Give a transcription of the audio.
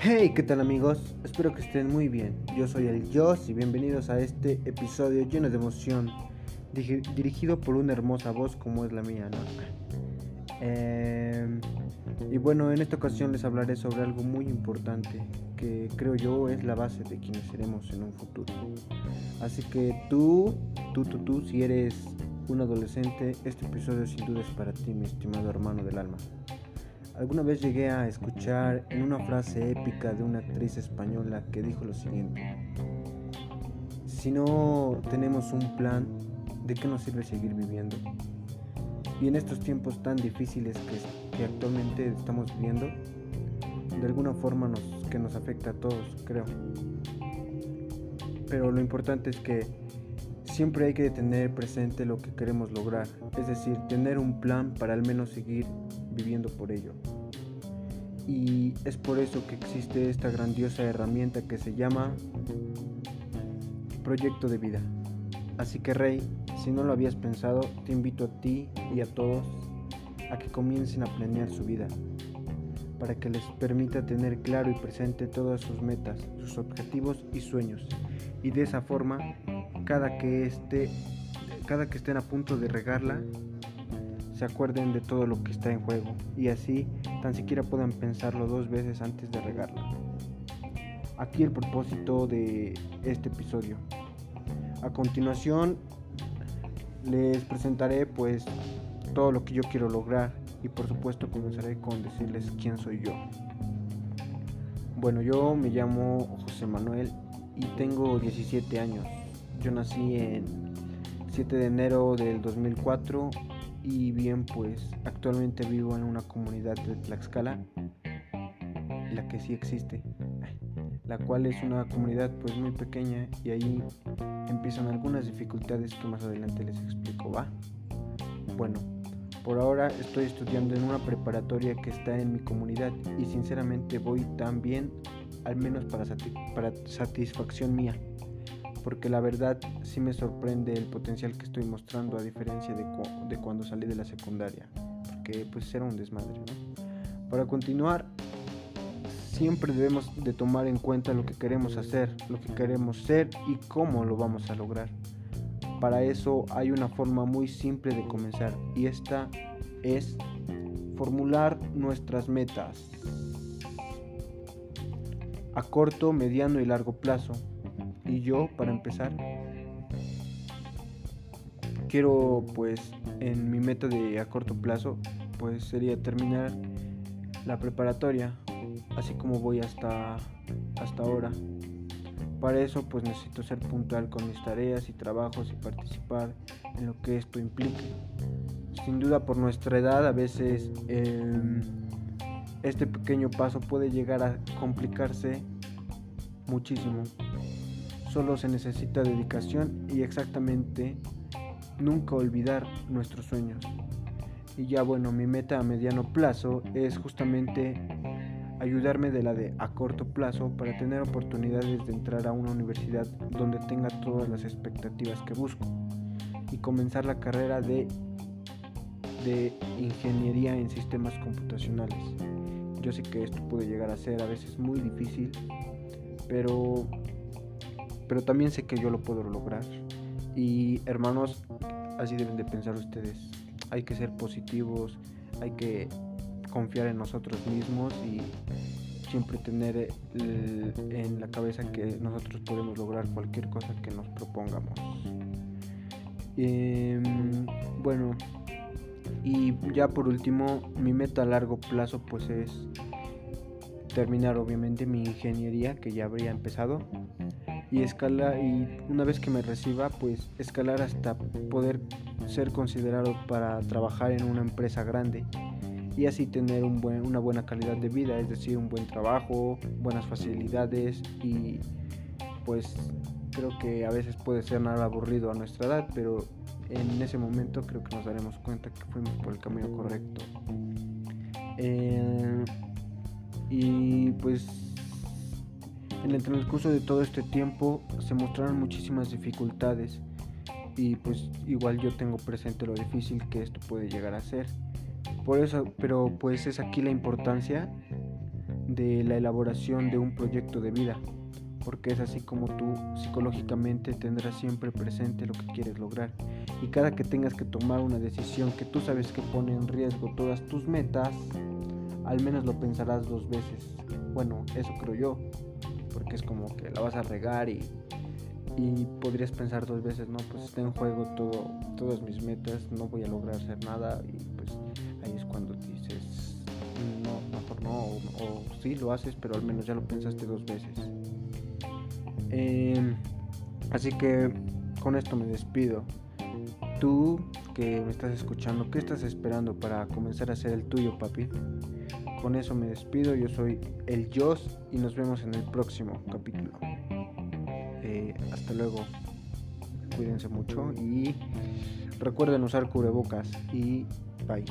Hey, ¿qué tal amigos? Espero que estén muy bien. Yo soy el Joss y bienvenidos a este episodio lleno de emoción, dirigido por una hermosa voz como es la mía, ¿no? Em, y bueno, en esta ocasión les hablaré sobre algo muy importante que creo yo es la base de quienes seremos en un futuro. Así que tú, tú, tú, tú, si eres un adolescente, este episodio sin duda es para ti, mi estimado hermano del alma. Alguna vez llegué a escuchar en una frase épica de una actriz española que dijo lo siguiente. Si no tenemos un plan, ¿de qué nos sirve seguir viviendo? Y en estos tiempos tan difíciles que, actualmente estamos viviendo, de alguna forma nos, que nos afecta a todos, creo. Pero lo importante es que siempre hay que tener presente lo que queremos lograr, es decir, tener un plan para al menos seguir viviendo por ello. Y es por eso que existe esta grandiosa herramienta que se llama proyecto de vida. Así que Rey, si no lo habías pensado, te invito a ti y a todos a que comiencen a planear su vida, para que les permita tener claro y presente todas sus metas, sus objetivos y sueños. Y de esa forma, cada que, esté, cada que estén a punto de regarla, se acuerden de todo lo que está en juego y así tan siquiera puedan pensarlo dos veces antes de regarlo. Aquí el propósito de este episodio. A continuación les presentaré pues todo lo que yo quiero lograr y por supuesto comenzaré con decirles quién soy yo. Bueno, yo me llamo José Manuel y tengo 17 años. Yo nací en 7 de enero del 2004 y bien pues actualmente vivo en una comunidad de Tlaxcala, la que sí existe, la cual es una comunidad pues muy pequeña y ahí empiezan algunas dificultades que más adelante les explico, ¿va? Bueno, por ahora estoy estudiando en una preparatoria que está en mi comunidad y sinceramente voy tan bien, al menos para, para satisfacción mía porque la verdad sí me sorprende el potencial que estoy mostrando a diferencia de, de cuando salí de la secundaria, porque pues era un desmadre. Para continuar, siempre debemos de tomar en cuenta lo que queremos hacer, lo que queremos ser y cómo lo vamos a lograr. Para eso hay una forma muy simple de comenzar y esta es formular nuestras metas a corto, mediano y largo plazo y yo, para empezar, quiero pues en mi meta de a corto plazo pues sería terminar la preparatoria, así como voy hasta hasta ahora. Para eso pues necesito ser puntual con mis tareas y trabajos y participar en lo que esto implique. Sin duda por nuestra edad a veces em, este pequeño paso puede llegar a complicarse muchísimo. Solo se necesita dedicación y exactamente nunca olvidar nuestros sueños. Y ya bueno, mi meta a mediano plazo es justamente ayudarme de la de a corto plazo para tener oportunidades de entrar a una universidad donde tenga todas las expectativas que busco y comenzar la carrera de, de ingeniería en sistemas computacionales. Yo sé que esto puede llegar a ser a veces muy difícil, pero pero también sé que yo lo puedo lograr. Y hermanos, así deben de pensar ustedes. Hay que ser positivos, hay que confiar en nosotros mismos y siempre tener en la cabeza que nosotros podemos lograr cualquier cosa que nos propongamos. Em, bueno, y ya por último, mi meta a largo plazo pues es terminar obviamente mi ingeniería que ya habría empezado y escala y una vez que me reciba pues escalar hasta poder ser considerado para trabajar en una empresa grande y así tener un buen, una buena calidad de vida, es decir, un buen trabajo, buenas facilidades y pues creo que a veces puede ser nada aburrido a nuestra edad, pero en ese momento creo que nos daremos cuenta que fuimos por el camino correcto. Eh, y pues en el transcurso de todo este tiempo se mostraron muchísimas dificultades y pues igual yo tengo presente lo difícil que esto puede llegar a ser. Por eso, pero pues es aquí la importancia de la elaboración de un proyecto de vida, porque es así como tú psicológicamente tendrás siempre presente lo que quieres lograr. Y cada que tengas que tomar una decisión que tú sabes que pone en riesgo todas tus metas, al menos lo pensarás dos veces. Bueno, eso creo yo, porque es como que la vas a regar y y podrías pensar dos veces, no, pues está en juego todo, todas mis metas, no voy a lograr hacer nada y pues ahí es cuando dices, no, mejor no, o, sí lo haces, pero al menos ya lo pensaste dos veces. Em, así que con esto me despido. Tú que me estás escuchando, ¿qué estás esperando para comenzar a hacer el tuyo, papi? Con eso me despido, yo soy el Joss y nos vemos en el próximo capítulo. Eh, hasta luego. Cuídense mucho y recuerden usar cubrebocas y bye.